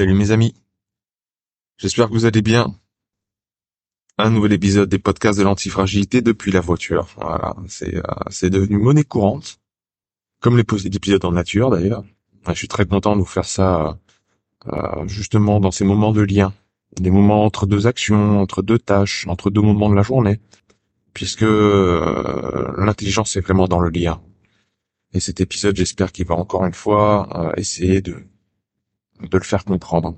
Salut mes amis. J'espère que vous allez bien. Un nouvel épisode des podcasts de l'antifragilité depuis la voiture. Voilà, c'est euh, devenu monnaie courante, comme les épisodes en nature d'ailleurs. Je suis très content de vous faire ça euh, justement dans ces moments de lien, des moments entre deux actions, entre deux tâches, entre deux moments de la journée, puisque euh, l'intelligence est vraiment dans le lien. Et cet épisode, j'espère qu'il va encore une fois euh, essayer de de le faire comprendre.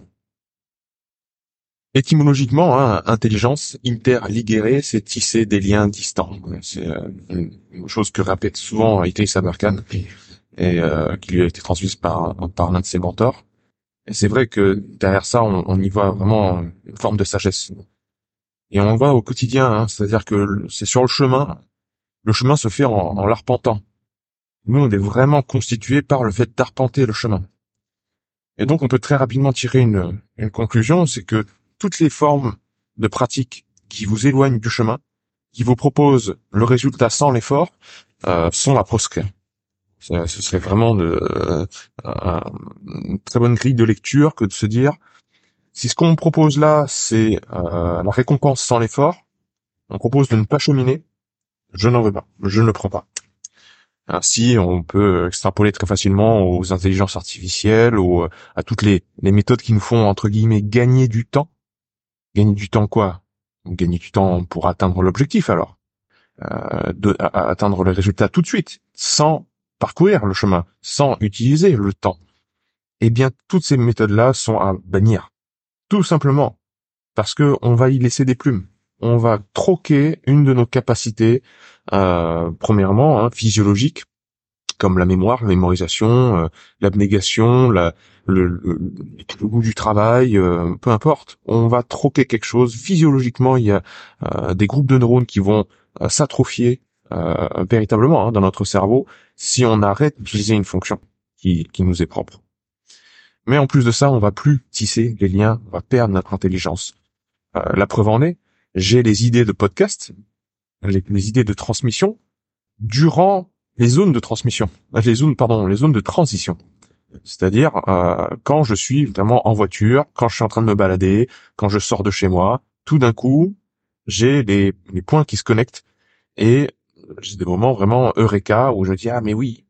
Étymologiquement, hein, intelligence, interligere, c'est tisser des liens distants. C'est euh, une chose que répète souvent Itay Saberkan et euh, qui lui a été transmise par, par l'un de ses mentors. Et c'est vrai que derrière ça, on, on y voit vraiment une forme de sagesse. Et on le voit au quotidien, hein, c'est-à-dire que c'est sur le chemin, le chemin se fait en, en l'arpentant. Nous, on est vraiment constitué par le fait d'arpenter le chemin. Et donc, on peut très rapidement tirer une, une conclusion, c'est que toutes les formes de pratiques qui vous éloignent du chemin, qui vous proposent le résultat sans l'effort, euh, sont à proscrire. Ce serait vraiment de, euh, un- une très bonne grille de lecture que de se dire, si ce qu'on propose là, c'est euh, la récompense sans l'effort, on propose de ne pas cheminer, je n'en veux pas, je ne le prends pas. Ainsi, on peut extrapoler très facilement aux intelligences artificielles, ou à toutes les, méthodes qui nous font, entre guillemets, gagner du temps. Gagner du temps quoi? Gagner du temps pour atteindre l'objectif alors. Euh, atteindre le résultat tout de suite, sans parcourir le chemin, sans utiliser le temps. Eh bien, toutes ces méthodes-là sont à bannir. Tout simplement. Parce que on va y laisser des plumes. On va troquer une de nos capacités euh, premièrement, hein, physiologique, comme la mémoire, la mémorisation, euh, l'abnégation, la, le, goût du travail, euh, peu importe. On va troquer quelque chose. Physiologiquement, il y a des groupes de neurones qui vont s'atrophier véritablement hein, dans notre cerveau si on arrête d'utiliser une fonction qui, nous est propre. Mais en plus de ça, on va plus tisser les liens, on va perdre notre intelligence. La preuve en est, j'ai les idées de podcast, les, idées de transmission durant les zones de transmission, les zones, pardon, les zones de transition. C'est-à-dire euh, quand je suis vraiment en voiture, quand je suis en train de me balader, quand je sors de chez moi, tout d'un coup, j'ai les, les points qui se connectent et j'ai des moments vraiment eureka où je dis ah mais oui,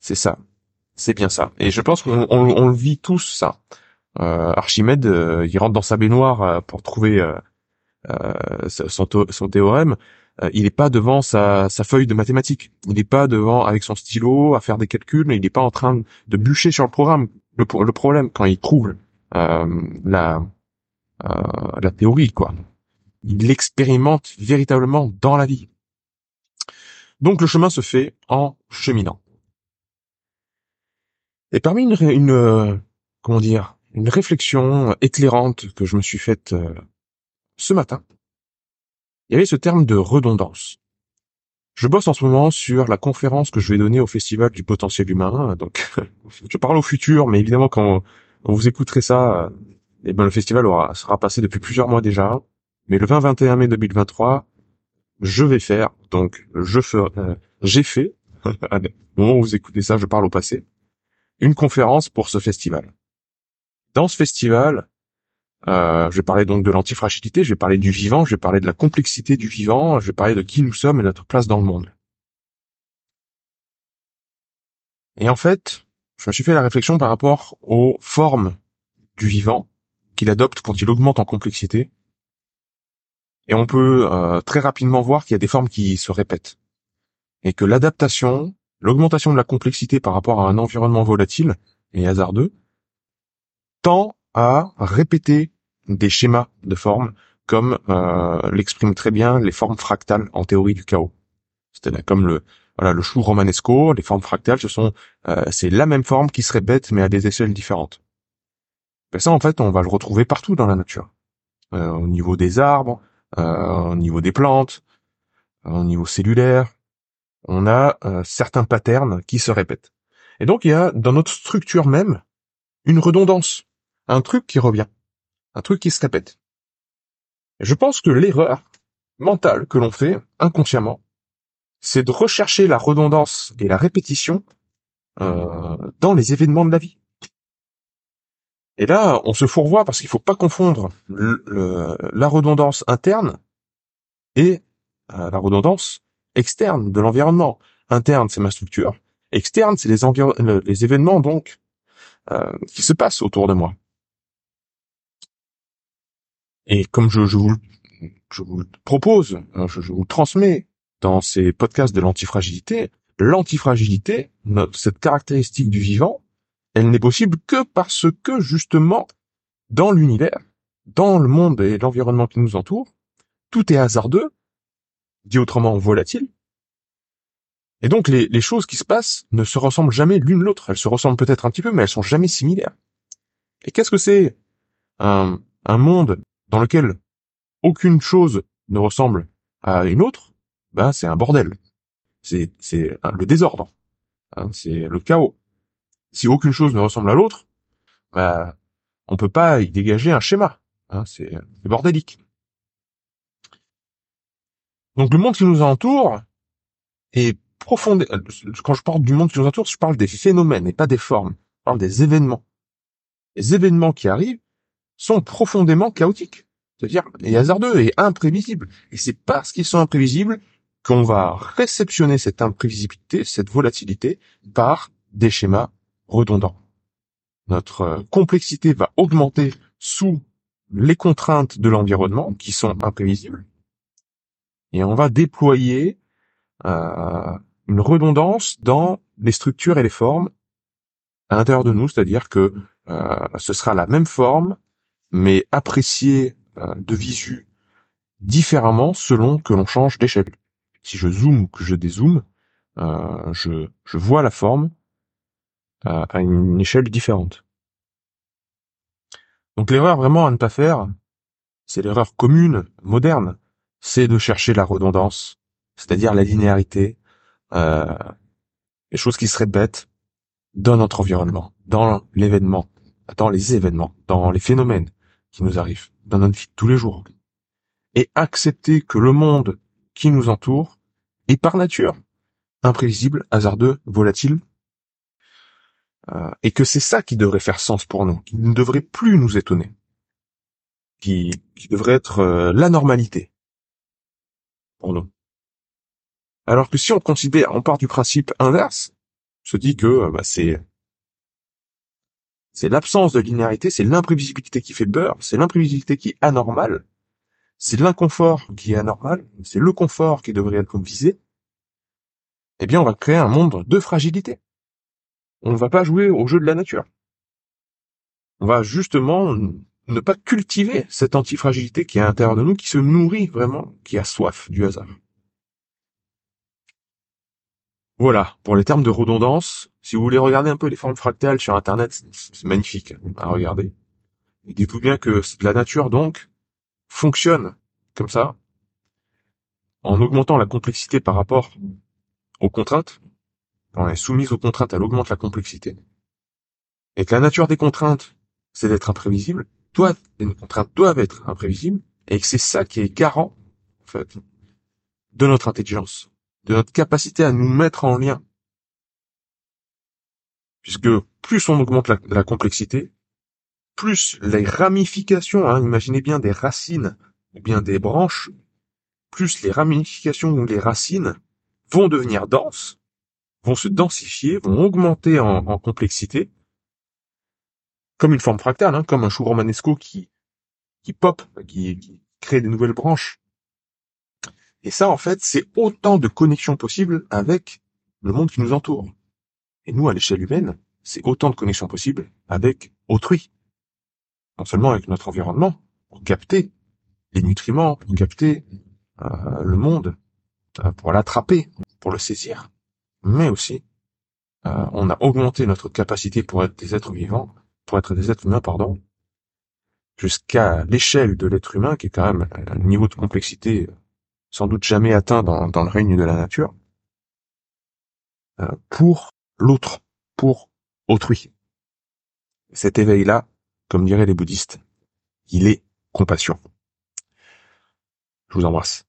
c'est ça, c'est bien ça. Et je pense qu'on on, le vit tous ça. Euh, Archimède, euh, il rentre dans sa baignoire euh, pour trouver euh, son, théo- son théorème, euh, il n'est pas devant sa, feuille de mathématiques. Il n'est pas devant avec son stylo à faire des calculs. Il n'est pas en train de bûcher sur le programme. Le, pro- le problème quand il trouve euh, la euh, la théorie, quoi. Il l'expérimente véritablement dans la vie. Donc le chemin se fait en cheminant. Et parmi une, une euh, comment dire une réflexion éclairante que je me suis faite euh, ce matin, il y avait ce terme de redondance. Je bosse en ce moment sur la conférence que je vais donner au Festival du potentiel humain. Donc, je parle au futur, mais évidemment, quand, vous écouterez ça, euh, eh ben, le festival sera passé depuis plusieurs mois déjà. Mais le 20-21 mai 2023, je vais faire, donc, je ferai, euh, j'ai fait, au moment où vous écoutez ça, je parle au passé, une conférence pour ce festival. Dans ce festival, euh, je vais parler donc de l'antifragilité, je vais parler du vivant, je vais parler de la complexité du vivant, je vais parler de qui nous sommes et notre place dans le monde. Et en fait, je me suis fait la réflexion par rapport aux formes du vivant qu'il adopte quand il augmente en complexité. Et on peut euh, très rapidement voir qu'il y a des formes qui se répètent. Et que l'adaptation, l'augmentation de la complexité par rapport à un environnement volatile et hasardeux, tend à répéter des schémas de formes comme euh, l'expriment très bien les formes fractales en théorie du chaos. C'est-à-dire comme le voilà le chou romanesco, les formes fractales, ce sont euh, c'est la même forme qui se répète mais à des échelles différentes. Ben ça, en fait, on va le retrouver partout dans la nature. Euh, au niveau des arbres, euh, au niveau des plantes, au niveau cellulaire, on a euh, certains patterns qui se répètent. Et donc, il y a dans notre structure même une redondance, un truc qui revient, un truc qui se répète. Je pense que l'erreur mentale que l'on fait inconsciemment, c'est de rechercher la redondance et la répétition euh, dans les événements de la vie. Et là, on se fourvoie parce qu'il faut pas confondre la redondance interne et euh, la redondance externe de l'environnement. Interne, c'est ma structure. Externe, c'est les, les événements donc euh, qui se passent autour de moi. Et comme je, je, vous, je vous le propose, je, je vous le transmets dans ces podcasts de l'antifragilité, l'antifragilité, cette caractéristique du vivant, elle n'est possible que parce que justement, dans l'univers, dans le monde et l'environnement qui nous entoure, tout est hasardeux, dit autrement volatile. Et donc les, les choses qui se passent ne se ressemblent jamais l'une l'autre. Elles se ressemblent peut-être un petit peu, mais elles sont jamais similaires. Et qu'est-ce que c'est un, un monde dans lequel aucune chose ne ressemble à une autre Ben c'est un bordel. C'est c'est le désordre. Hein, c'est le chaos. Si aucune chose ne ressemble à l'autre, ben on peut pas y dégager un schéma. Hein, c'est bordélique. Donc le monde qui nous entoure est profond. Quand je parle du monde qui nous entoure, je parle des phénomènes et pas des formes. Je parle des événements. Les événements qui arrivent sont profondément chaotiques, c'est-à-dire et hasardeux et imprévisibles. Et c'est parce qu'ils sont imprévisibles qu'on va réceptionner cette imprévisibilité, cette volatilité par des schémas redondants. Notre complexité va augmenter sous les contraintes de l'environnement qui sont imprévisibles et on va déployer euh, une redondance dans les structures et les formes à l'intérieur de nous, c'est-à-dire que euh, ce sera la même forme, mais appréciée euh, de visu différemment selon que l'on change d'échelle. Si je zoome ou que je dézoome, euh, je, vois la forme euh, à une échelle différente. Donc l'erreur vraiment à ne pas faire, c'est l'erreur commune, moderne, c'est de chercher la redondance, c'est-à-dire la linéarité, euh, les choses qui se répètent dans notre environnement, dans l'événement, dans les événements, dans les phénomènes qui nous arrivent dans notre vie tous les jours. Et accepter que le monde qui nous entoure est par nature imprévisible, hasardeux, volatile, euh, et que c'est ça qui devrait faire sens pour nous, qui ne devrait plus nous étonner, qui, qui devrait être euh, la normalité pour nous. Alors que si on considère, on part du principe inverse, on se dit que euh, bah, c'est c'est l'absence de linéarité, c'est l'imprévisibilité qui fait beurre, c'est l'imprévisibilité qui est anormale, c'est l'inconfort qui est anormal, c'est le confort qui devrait être visé. Eh bien, on va créer un monde de fragilité. On ne va pas jouer au jeu de la nature. On va justement ne pas cultiver cette antifragilité qui est à l'intérieur de nous, qui se nourrit vraiment, qui a soif du hasard. Voilà, pour les termes de redondance, si vous voulez regarder un peu les formes fractales sur Internet, c'est magnifique à regarder. Dites-vous bien que la nature, donc, fonctionne comme ça, en augmentant la complexité par rapport aux contraintes. Quand elle est soumise aux contraintes, elle augmente la complexité. Et que la nature des contraintes, c'est d'être imprévisible, doit, les contraintes doivent être imprévisibles, et que c'est ça qui est garant, en fait, de notre intelligence, de notre capacité à nous mettre en lien. Puisque plus on augmente la, complexité, plus les ramifications, hein, imaginez bien des racines ou bien des branches, plus les ramifications ou les racines vont devenir denses, vont se densifier, vont augmenter en complexité, comme une forme fractale, hein, comme un chou romanesco qui, qui pop, qui, qui crée des nouvelles branches. Et ça, en fait, c'est autant de connexions possibles avec le monde qui nous entoure. Et nous, à l'échelle humaine, c'est autant de connexions possibles avec autrui. Non seulement avec notre environnement, pour capter les nutriments, pour capter euh, le monde, euh, pour l'attraper, pour le saisir, mais aussi euh, on a augmenté notre capacité pour être des êtres vivants pour être des êtres humains, pardon, jusqu'à l'échelle de l'être humain, qui est quand même un niveau de complexité sans doute jamais atteint dans, dans le règne de la nature, euh, pour l'autre, pour autrui. Cet éveil-là, comme diraient les bouddhistes, il est compassion. Je vous embrasse.